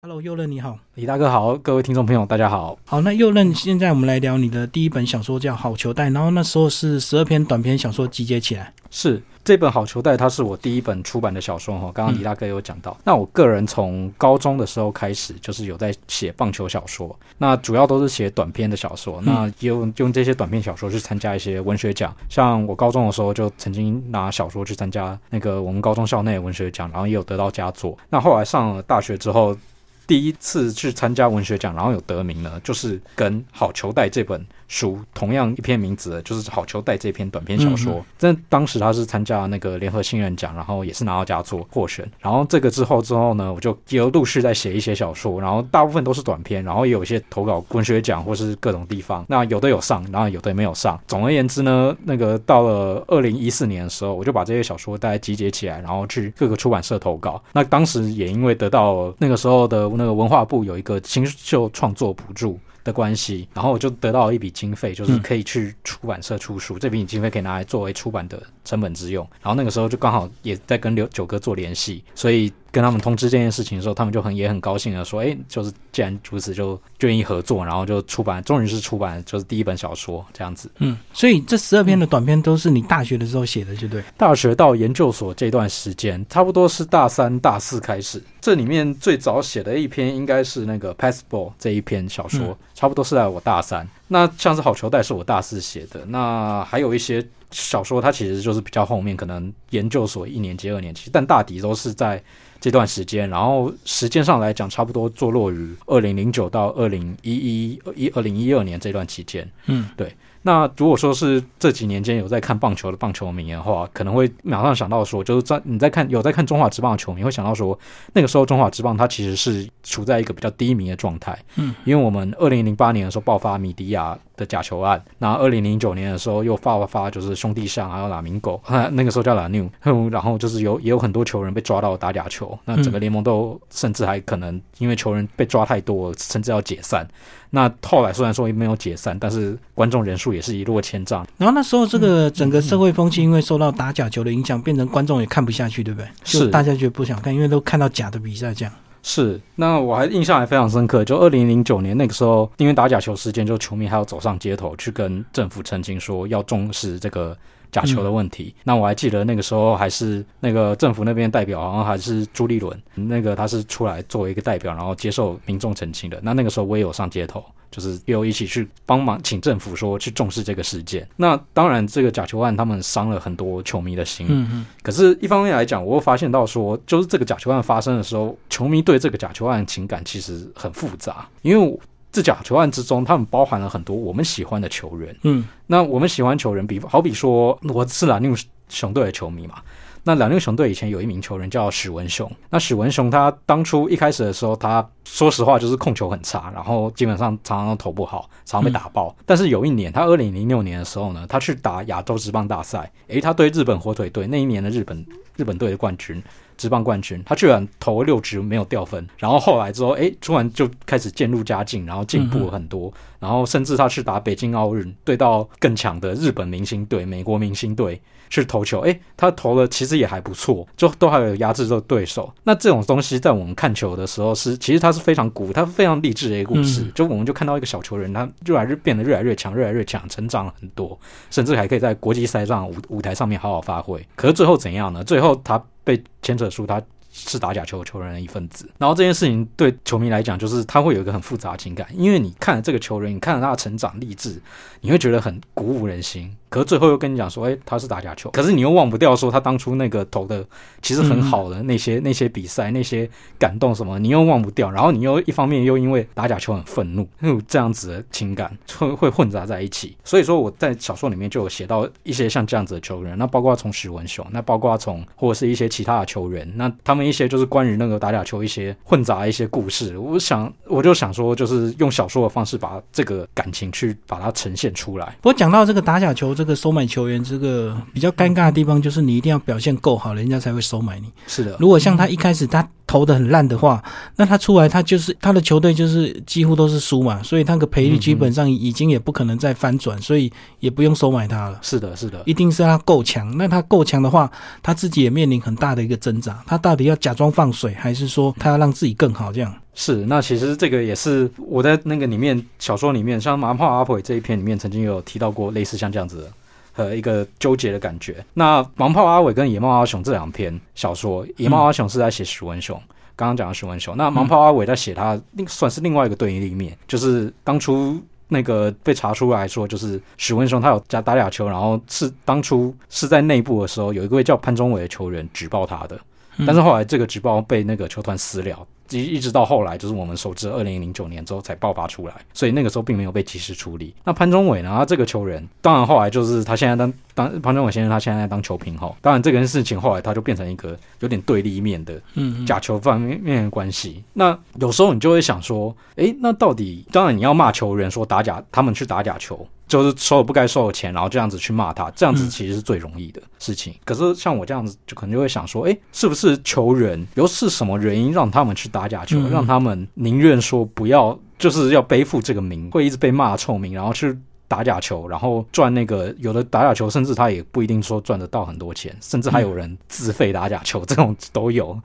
Hello，右任你好，李大哥好，各位听众朋友大家好。好，那右任，现在我们来聊你的第一本小说叫《好球袋》，然后那时候是十二篇短篇小说集结起来。是这本《好球袋》，它是我第一本出版的小说哈。刚刚李大哥有讲到，那我个人从高中的时候开始，就是有在写棒球小说，那主要都是写短篇的小说，那用用这些短篇小说去参加一些文学奖。像我高中的时候就曾经拿小说去参加那个我们高中校内文学奖，然后也有得到佳作。那后来上了大学之后。第一次去参加文学奖，然后有得名呢，就是跟《好球带》这本。书同样一篇名字的就是《好球带》这篇短篇小说，在当时他是参加那个联合新人奖，然后也是拿到佳作获选。然后这个之后之后呢，我就有陆续在写一些小说，然后大部分都是短篇，然后也有一些投稿文学奖或是各种地方。那有的有上，然后有的没有上。总而言之呢，那个到了二零一四年的时候，我就把这些小说大家集结起来，然后去各个出版社投稿。那当时也因为得到那个时候的那个文化部有一个新秀创作补助。的关系，然后我就得到了一笔经费，就是可以去出版社出书，这笔经费可以拿来作为出版的成本之用。然后那个时候就刚好也在跟刘九哥做联系，所以。跟他们通知这件事情的时候，他们就很也很高兴的说：“哎，就是既然如此，就愿意合作，然后就出版，终于是出版，就是第一本小说这样子。”嗯，所以这十二篇的短篇都是你大学的时候写的，就对。大学到研究所这段时间，差不多是大三、大四开始。这里面最早写的一篇应该是那个《Passport》这一篇小说，差不多是在我大三。那像是《好球带》是我大四写的，那还有一些小说，它其实就是比较后面，可能研究所一年级、二年级，但大抵都是在。这段时间，然后时间上来讲，差不多坐落于二零零九到二零一一一二零一二年这段期间。嗯，对。那如果说是这几年间有在看棒球的棒球迷的话，可能会马上想到说，就是在你在看有在看中华职棒的球迷会想到说，那个时候中华职棒它其实是处在一个比较低迷的状态。嗯，因为我们二零零八年的时候爆发米迪亚的假球案，那二零零九年的时候又发发就是兄弟象还有拉明狗，那个时候叫拉纽，然后就是有也有很多球人被抓到打假球，那整个联盟都甚至还可能因为球员被抓太多，甚至要解散。那后来虽然说没有解散，但是观众人数也是一落千丈。然后那时候这个整个社会风气因为受到打假球的影响，变成观众也看不下去，对不对？是大家觉得不想看，因为都看到假的比赛这样。是，那我还印象还非常深刻，就二零零九年那个时候，因为打假球事件，就球迷还要走上街头去跟政府澄清说要重视这个。假球的问题，那我还记得那个时候还是那个政府那边代表，好像还是朱立伦，那个他是出来作为一个代表，然后接受民众澄清的。那那个时候我也有上街头，就是又一起去帮忙，请政府说去重视这个事件。那当然，这个假球案他们伤了很多球迷的心。嗯嗯。可是，一方面来讲，我又发现到说，就是这个假球案发生的时候，球迷对这个假球案情感其实很复杂，因为。这假球案之中，他们包含了很多我们喜欢的球员。嗯，那我们喜欢球员，比好比说，我是蓝牛熊队的球迷嘛。那蓝牛熊队以前有一名球员叫史文雄。那史文雄他当初一开始的时候，他说实话就是控球很差，然后基本上常常都投不好，常常被打爆。但是有一年，他二零零六年的时候呢，他去打亚洲职棒大赛，诶，他对日本火腿队那一年的日本日本队的冠军。职棒冠军，他居然投六局没有掉分，然后后来之后，哎，突然就开始渐入佳境，然后进步了很多，然后甚至他去打北京奥运，对到更强的日本明星队、美国明星队去投球，哎，他投了其实也还不错，就都还有压制住对手。那这种东西在我们看球的时候是，其实他是非常鼓，他非常励志的一个故事。就我们就看到一个小球员，他越来越变得越来越强，越来越强，成长了很多，甚至还可以在国际赛上舞舞台上面好好发挥。可是最后怎样呢？最后他。被牵扯出他是打假球球员的一份子，然后这件事情对球迷来讲，就是他会有一个很复杂情感，因为你看了这个球员，你看了他的成长励志，你会觉得很鼓舞人心。可是最后又跟你讲说，哎，他是打假球。可是你又忘不掉说他当初那个投的其实很好的那些那些比赛那些感动什么，你又忘不掉。然后你又一方面又因为打假球很愤怒，有这样子的情感会会混杂在一起。所以说我在小说里面就有写到一些像这样子的球员，那包括从许文雄，那包括从或者是一些其他的球员，那他们一些就是关于那个打假球一些混杂一些故事。我想我就想说，就是用小说的方式把这个感情去把它呈现出来。我讲到这个打假球。这个收买球员，这个比较尴尬的地方就是你一定要表现够好，人家才会收买你。是的，如果像他一开始他投的很烂的话，那他出来他就是他的球队就是几乎都是输嘛，所以那个赔率基本上已经也不可能再翻转，所以也不用收买他了。是的，是的，一定是他够强。那他够强的话，他自己也面临很大的一个挣扎，他到底要假装放水，还是说他要让自己更好？这样。是，那其实这个也是我在那个里面小说里面，像《麻炮阿婆》这一篇里面，曾经有提到过类似像这样子的呃一个纠结的感觉。那《盲炮阿伟》跟《野猫阿雄》这两篇小说，《野猫阿雄》是在写徐文雄，刚刚讲的徐文雄。那《盲炮阿伟》在写他另算是另外一个对立面，就是当初那个被查出来说，就是许文雄他有加打假球，然后是当初是在内部的时候，有一位叫潘宗伟的球员举报他的，但是后来这个举报被那个球团私了。一一直到后来，就是我们熟知二零零九年之后才爆发出来，所以那个时候并没有被及时处理。那潘宗伟呢？他这个球员，当然后来就是他现在当当潘宗伟先生，他现在在当球评后，当然这件事情后来他就变成一个有点对立面的假球方面的关系。那有时候你就会想说，诶，那到底当然你要骂球员说打假，他们去打假球。就是收了不该收的钱，然后这样子去骂他，这样子其实是最容易的事情。可是像我这样子，就可能就会想说，哎，是不是球员又是什么原因让他们去打假球，让他们宁愿说不要，就是要背负这个名，会一直被骂臭名，然后去打假球，然后赚那个有的打假球，甚至他也不一定说赚得到很多钱，甚至还有人自费打假球，这种都有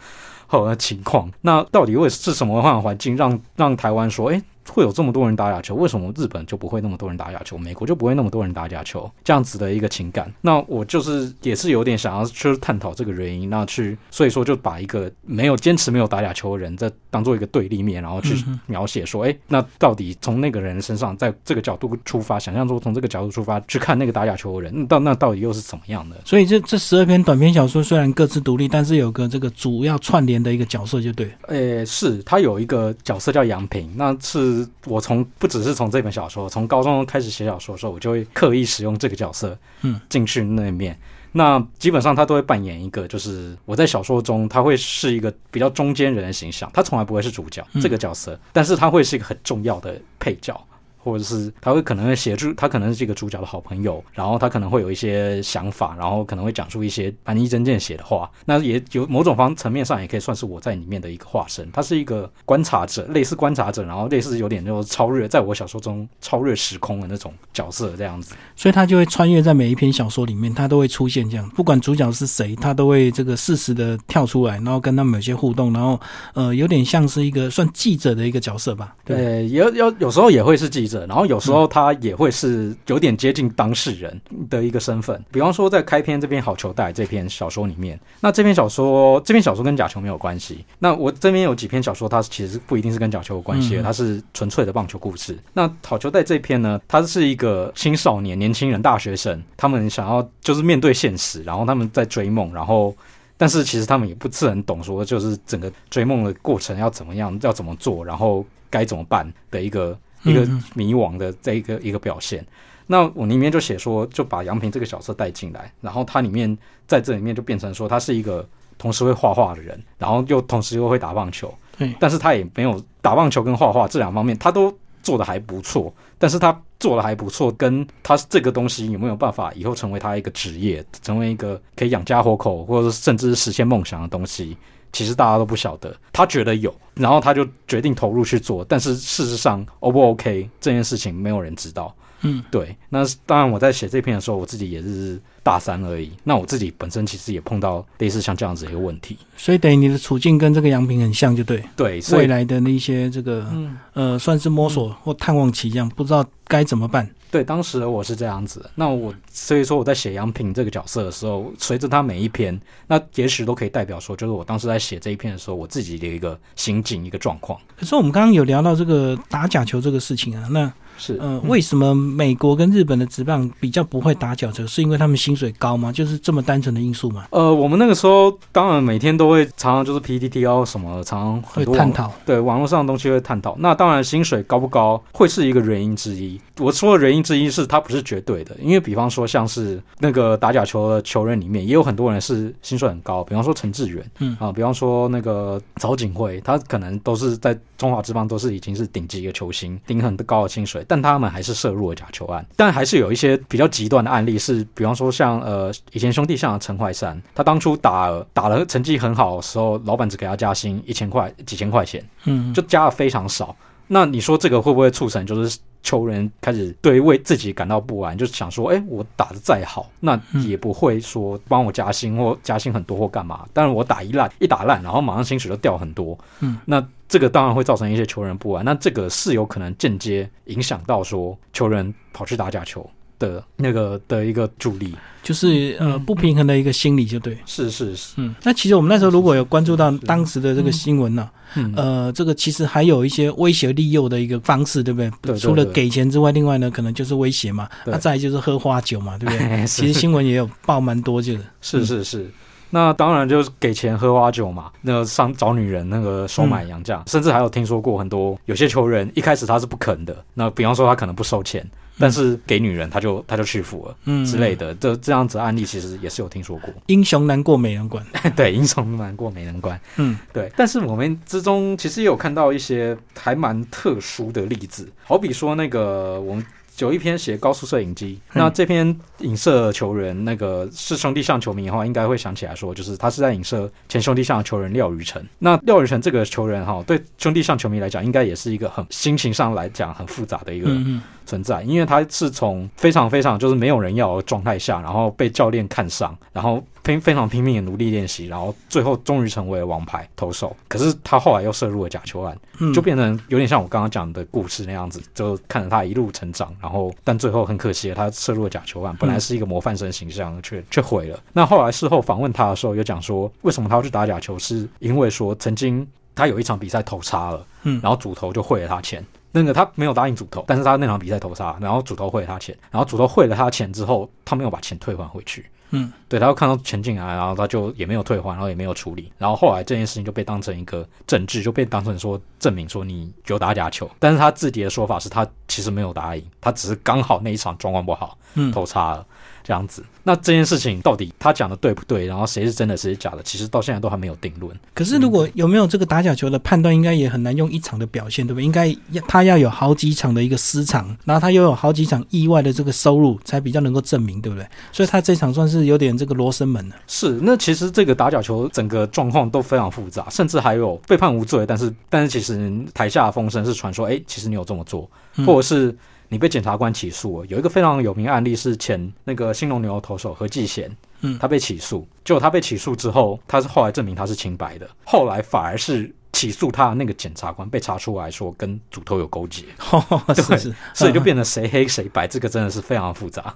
好的情况。那到底为是什么样的环境让让台湾说，哎？会有这么多人打假球，为什么日本就不会那么多人打假球？美国就不会那么多人打假球？这样子的一个情感，那我就是也是有点想要去探讨这个原因，那去所以说就把一个没有坚持没有打假球的人，再当做一个对立面，然后去描写说，哎，那到底从那个人身上，在这个角度出发，想象说从这个角度出发去看那个打假球的人，到那到底又是怎么样的？所以这这十二篇短篇小说虽然各自独立，但是有个这个主要串联的一个角色，就对。诶，是他有一个角色叫杨平，那是。我从不只是从这本小说，从高中开始写小说的时候，我就会刻意使用这个角色，嗯，进去那面。那基本上他都会扮演一个，就是我在小说中他会是一个比较中间人的形象，他从来不会是主角这个角色，但是他会是一个很重要的配角。或者是他会可能会协助他，可能是这个主角的好朋友，然后他可能会有一些想法，然后可能会讲出一些蛮一针见血的话。那也有某种方层面上也可以算是我在里面的一个化身。他是一个观察者，类似观察者，然后类似有点就超越，在我小说中超越时空的那种角色这样子。所以他就会穿越在每一篇小说里面，他都会出现这样，不管主角是谁，他都会这个适时的跳出来，然后跟他们有些互动，然后呃有点像是一个算记者的一个角色吧。对，有有有时候也会是记者，然后有时候他也会是有点接近当事人的一个身份。比方说，在开篇这篇《好球带》这篇小说里面，那这篇小说这篇小说跟假球没有关系。那我这边有几篇小说，它其实不一定是跟假球有关系，它是纯粹的棒球故事。那《好球带》这篇呢，它是一个青少年、年轻人、大学生，他们想要就是面对现实，然后他们在追梦，然后但是其实他们也不是很懂，说就是整个追梦的过程要怎么样，要怎么做，然后该怎么办的一个。一个迷惘的这一个一个表现，那我里面就写说，就把杨平这个角色带进来，然后他里面在这里面就变成说，他是一个同时会画画的人，然后又同时又会打棒球，对，但是他也没有打棒球跟画画这两方面，他都做的还不错，但是他做的还不错，跟他这个东西有没有办法以后成为他一个职业，成为一个可以养家活口，或者甚至是实现梦想的东西？其实大家都不晓得，他觉得有，然后他就决定投入去做。但是事实上，O 不 OK 这件事情没有人知道。嗯，对。那当然，我在写这篇的时候，我自己也是大三而已。那我自己本身其实也碰到类似像这样子一个问题。所以等于你的处境跟这个杨平很像，就对。对，未来的那些这个，呃，算是摸索或探望期一样，不知道该怎么办。对，当时我是这样子。那我所以说我在写杨平这个角色的时候，随着他每一篇，那也许都可以代表说，就是我当时在写这一篇的时候，我自己的一个心境、一个状况。可是我们刚刚有聊到这个打假球这个事情啊，那。是，嗯，为什么美国跟日本的职棒比较不会打脚球？是因为他们薪水高吗？就是这么单纯的因素吗？呃，我们那个时候当然每天都会常常就是 PPT 哦什么，常常会探讨，对网络上的东西会探讨。那当然薪水高不高会是一个原因之一。我说的原因之一是它不是绝对的，因为比方说像是那个打假球的球员里面，也有很多人是薪水很高，比方说陈志远，嗯啊，比方说那个曹景惠，他可能都是在中华职棒都是已经是顶级一个球星，顶很高的薪水。但他们还是涉入了假球案，但还是有一些比较极端的案例，是比方说像呃以前兄弟像陈怀山，他当初打打了成绩很好的时候，老板只给他加薪一千块几千块钱，嗯，就加的非常少。那你说这个会不会促成就是球员开始对为自己感到不安，就是想说，哎，我打的再好，那也不会说帮我加薪或加薪很多或干嘛。但是我打一烂一打烂，然后马上薪水就掉很多。嗯，那这个当然会造成一些球员不安。那这个是有可能间接影响到说球员跑去打假球的那个的一个助力。就是呃不平衡的一个心理，就对。是是是，嗯，那其实我们那时候如果有关注到当时的这个新闻呢，嗯呃，这个其实还有一些威胁利诱的一个方式，对不对？除了给钱之外，另外呢可能就是威胁嘛，对那再就是喝花酒嘛，对不对？哎其实新闻也有报蛮多就是。是是是。那当然就是给钱喝花酒嘛，那个上找女人，那个收买洋将，甚至还有听说过很多有些球员一开始他是不肯的，那比方说他可能不收钱，但是给女人他就他就屈服了嗯之类的，这这样子案例其实也是有听说过。英雄难过美人关。对，英雄难过美人关。嗯，对，但是我们之中其实也有看到一些还蛮特殊的例子，好比说那个我们。有一篇写高速摄影机，嗯那这篇影射球员，那个是兄弟象球迷的话，应该会想起来说，就是他是在影射前兄弟象的球员廖宇辰。那廖宇辰这个球员哈，对兄弟象球迷来讲，应该也是一个很心情上来讲很复杂的一个嗯嗯存在，因为他是从非常非常就是没有人要的状态下，然后被教练看上，然后拼非常拼命的努力练习，然后最后终于成为了王牌投手。可是他后来又涉入了假球案，嗯，就变成有点像我刚刚讲的故事那样子，就看着他一路成长，然后但最后很可惜，他涉入了假球案，本来是一个模范生形象，却却毁了。那后来事后访问他的时候，有讲说为什么他要去打假球，是因为说曾经他有一场比赛投差了，嗯然后主投就汇了他钱。那个他没有答应主投，但是他那场比赛投差，然后主投汇了他钱，然后主投汇了他钱之后，他没有把钱退还回去。嗯，对，他又看到钱进来，然后他就也没有退还，然后也没有处理，然后后来这件事情就被当成一个证据，就被当成说证明说你有打假球，但是他自己的说法是他其实没有答应，他只是刚好那一场状况不好，嗯。投差了这样子。那这件事情到底他讲的对不对？然后谁是真的，谁是假的？其实到现在都还没有定论。可是如果有没有这个打假球的判断，应该也很难用一场的表现，对不对？应该他要有好几场的一个失常，然后他又有好几场意外的这个收入，才比较能够证明，对不对？所以他这场算是有点这个罗生门了。是，那其实这个打假球整个状况都非常复杂，甚至还有被判无罪，但是但是其实台下风声是传说，哎，其实你有这么做，或者是你被检察官起诉了。有一个非常有名案例是前那个新隆牛投手何继贤，嗯他被起诉，结果他被起诉之后，他是后来证明他是清白的，后来反而是起诉他的那个检察官被查出来说跟主头有勾结，是是，所以就嗯变得谁黑谁白，这个真的是非常复杂。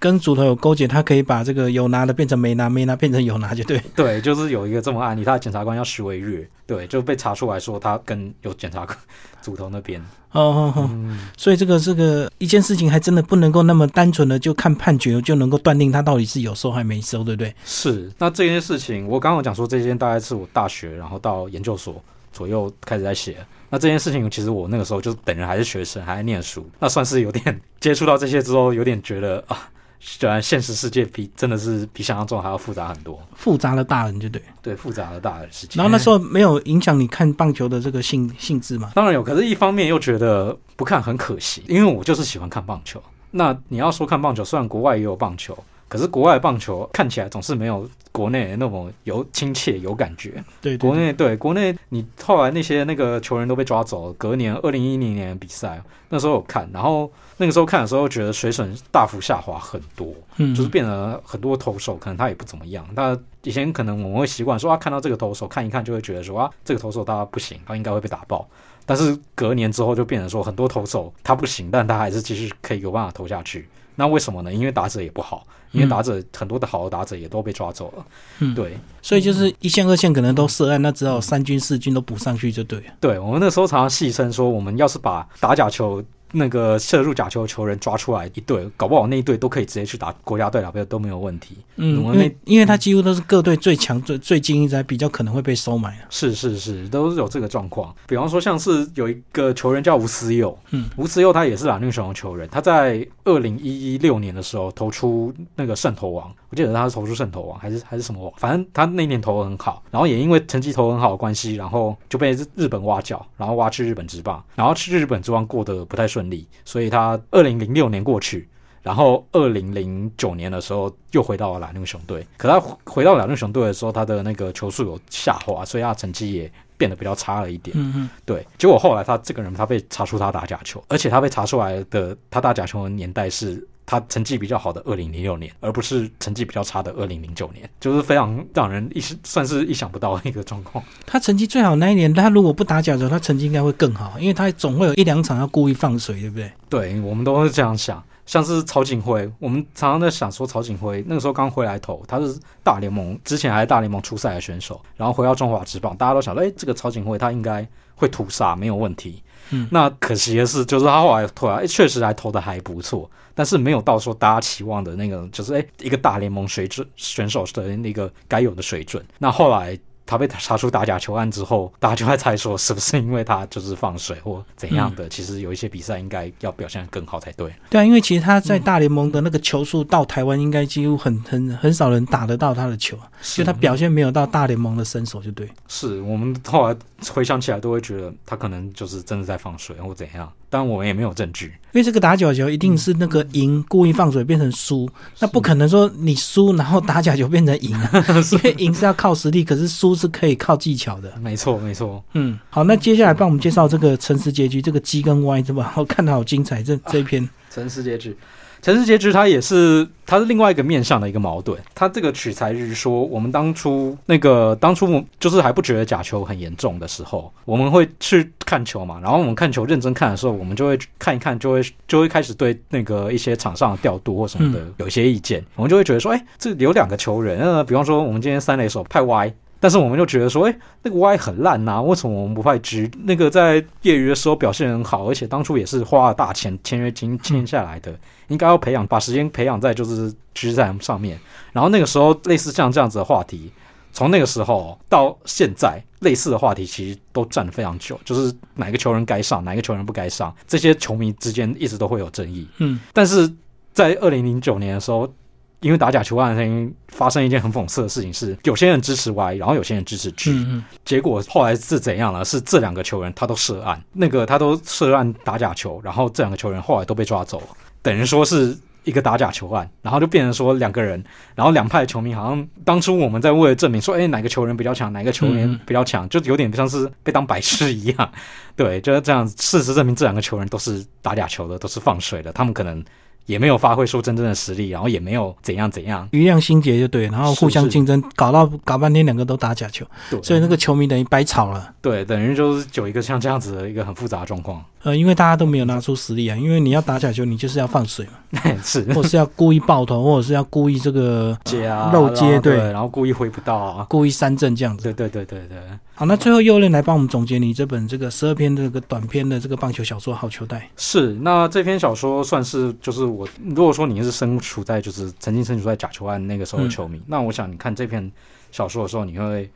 跟主头有勾结，他可以把这个有拿的变成没拿，没拿变成有拿，就对。对，就是有一个这么案例，他的检察官叫徐维月，对，就被查出来说他跟有检察官主头那边，哦哦哦，嗯，所以这个这个一件事情还真的不能够那么单纯的就看判决就能够断定他到底是有收还没收，对不对？是。那这件事情，我刚刚有讲说，这件大概是我大学，然后到研究所左右开始在写。那这件事情，其实我那个时候就本人还是学生，还在念书，那算是有点接触到这些之后，有点觉得啊，虽然现实世界比真的是比想象中还要复杂很多，复杂的大人就对。对，复杂的大人世界。然后那时候没有影响你看棒球的这个性性质嘛？当然有，可是一方面又觉得不看很可惜，因为我就是喜欢看棒球。那你要说看棒球，虽然国外也有棒球，可是国外棒球看起来总是没有国内那么有亲切、有感觉。对国内对国内，你后来那些那个球员都被抓走了，隔年二零一零年的比赛，那时候有看，然后那个时候看的时候觉得水准大幅下滑很多，嗯，就是变得很多投手可能他也不怎么样。那以前可能我们会习惯说啊，看到这个投手看一看就会觉得说啊，这个投手他不行，他应该会被打爆。但是隔年之后就变成说，很多投手他不行，但他还是继续可以有办法投下去。那为什么呢？因为打者也不好，因为打者、很多的好的打者也都被抓走了。嗯对所以就是一线二线可能都涉案，那只好三军四军都补上去就对了。对，我们那时候常常戏称说，我们要是把打假球那个射入假球的球员抓出来一队，搞不好那一队都可以直接去打国家队了，都没有问题。嗯，因为因为他几乎都是各队最强、最最精英，才比较可能会被收买啊。是是是，都是有这个状况。比方说，像是有一个球员叫吴思佑，嗯，吴思佑他也是蓝绿熊的球员，他在二零一六年的时候投出那个圣头王，我记得他是投出胜投王还是还是什么王，反正他那年投的很好，然后也因为成绩投很好的关系，然后就被日日本挖角，然后挖去日本职棒，然后去日本职棒过得不太顺利，所以他二零零六年过去。然后，二零零九年的时候又回到了蓝牛熊队。可他回到蓝牛熊队的时候，他的那个球速有下滑，所以他成绩也变得比较差了一点。嗯嗯，对，结果后来他这个人他被查出他打假球，而且他被查出来的他打假球的年代是他成绩比较好的二零零六年，而不是成绩比较差的二零零九年，就是非常让人意算是意想不到的一个状况。他成绩最好那一年，他如果不打假球，他成绩应该会更好，因为他总会有一两场要故意放水，对不对？对，我们都是这样想。像是曹景辉，我们常常在想说，曹景辉那个时候刚回来投，他是大联盟之前还是大联盟初赛的选手，然后回到中华职棒，大家都想说，哎，这个曹景辉他应该会屠杀，没有问题。嗯，那可惜的是，就是他后来投来，确实还投的还不错，但是没有到说大家期望的那个，就是哎，一个大联盟水准选手的那个该有的水准。那后来。他被查出打假球案之后，大家就在猜说是不是因为他就是放水或怎样的？其实有一些比赛应该要表现更好才对。对啊，因为其实他在大联盟的那个球速到台湾，应该几乎很很很少人打得到他的球，就他表现没有到大联盟的身手，就对。是我们后来回想起来都会觉得他可能就是真的在放水或怎样。但我们也没有证据，因为这个打假球一定是那个赢故意放水变成输，那不可能说你输然后打假球变成赢啊，因为赢是要靠实力，可是输是可以靠技巧的。没错，没错。嗯，好，那接下来帮我们介绍这个诚实结局，这个鸡跟 Y 是吧？我看的好精彩，这这一篇诚实结局。城市结局，它也是，它是另外一个面向的一个矛盾。它这个取材于说，我们当初那个当初就是还不觉得假球很严重的时候，我们会去看球嘛。然后我们看球认真看的时候，我们就会看一看，就会就会开始对那个一些场上的调度或什么的有一些意见。我们就会觉得说，哎，这有两个球员，呃，比方说我们今天三垒手派 Y。但是我们就觉得说，哎，那个 Y 很烂呐，为什么我们不派 G？那个在业余的时候表现很好，而且当初也是花了大钱签约金签下来的，应该要培养，把时间培养在就是 G 战上面。然后那个时候类似像这样子的话题，从那个时候到现在，类似的话题其实都站了非常久，就是哪个球员该上，哪个球员不该上，这些球迷之间一直都会有争议。嗯，但是在二零零九年的时候。因为打假球案声音发生一件很讽刺的事情，是有些人支持 Y，然后有些人支持 G，结果后来是怎样了？是这两个球员他都涉案，那个他都涉案打假球，然后这两个球员后来都被抓走了，等于说是一个打假球案，然后就变成说两个人，然后两派球迷好像当初我们在为了证明说，哎，哪个球员比较强，哪个球员比较强，就有点像是被当白痴一样，对，就是这样。事实证明，这两个球员都是打假球的，都是放水的，他们可能。也没有发挥出真正的实力，然后也没有怎样怎样，余量心结就对，然后互相竞争，搞到搞半天两个都打假球，所以那个球迷等于白吵了。对，等于就是有一个像这样子的一个很复杂的状况。呃，因为大家都没有拿出实力啊，因为你要打假球，你就是要放水嘛，是，或者是要故意爆头，或者是要故意这个接啊漏接，对，然后故意挥不到啊，故意三振这样子。对对对对对。好，那最后右任来帮我们总结你这本这个十二篇这个短篇的这个棒球小说《好球带》。是，那这篇小说算是就是我如果说你是身处在就是曾经身处在假球案那个时候的球迷，那我想你看这篇小说的时候，你会。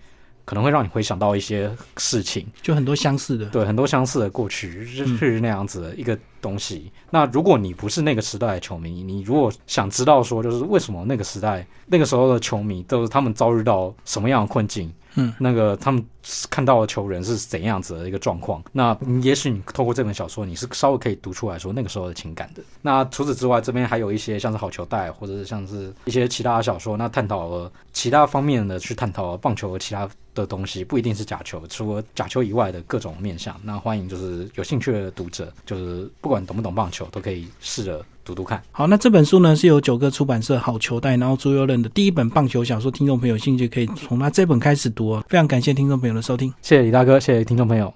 可能会让你回想到一些事情，就很多相似的，对，很多相似的过去是那样子的一个东西。那如果你不是那个时代的球迷，你如果想知道说，就是为什么那个时代那个时候的球迷都是他们遭遇到什么样的困境？嗯，那个他们看到的球员是怎样子的一个状况？那也许你透过这本小说，你是稍微可以读出来说那个时候的情感的。那除此之外，这边还有一些像是好球带，或者是像是一些其他的小说，那探讨了其他方面的去探讨棒球和其他。的东西不一定是假球，除了假球以外的各种面向。那欢迎就是有兴趣的读者，就是不管懂不懂棒球，都可以试着读读看。好，那这本书呢是由九个出版社好球带，然后朱佑任的第一本棒球小说，听众朋友有兴趣可以从他这本开始读哦。非常感谢听众朋友的收听，谢谢李大哥，谢谢听众朋友。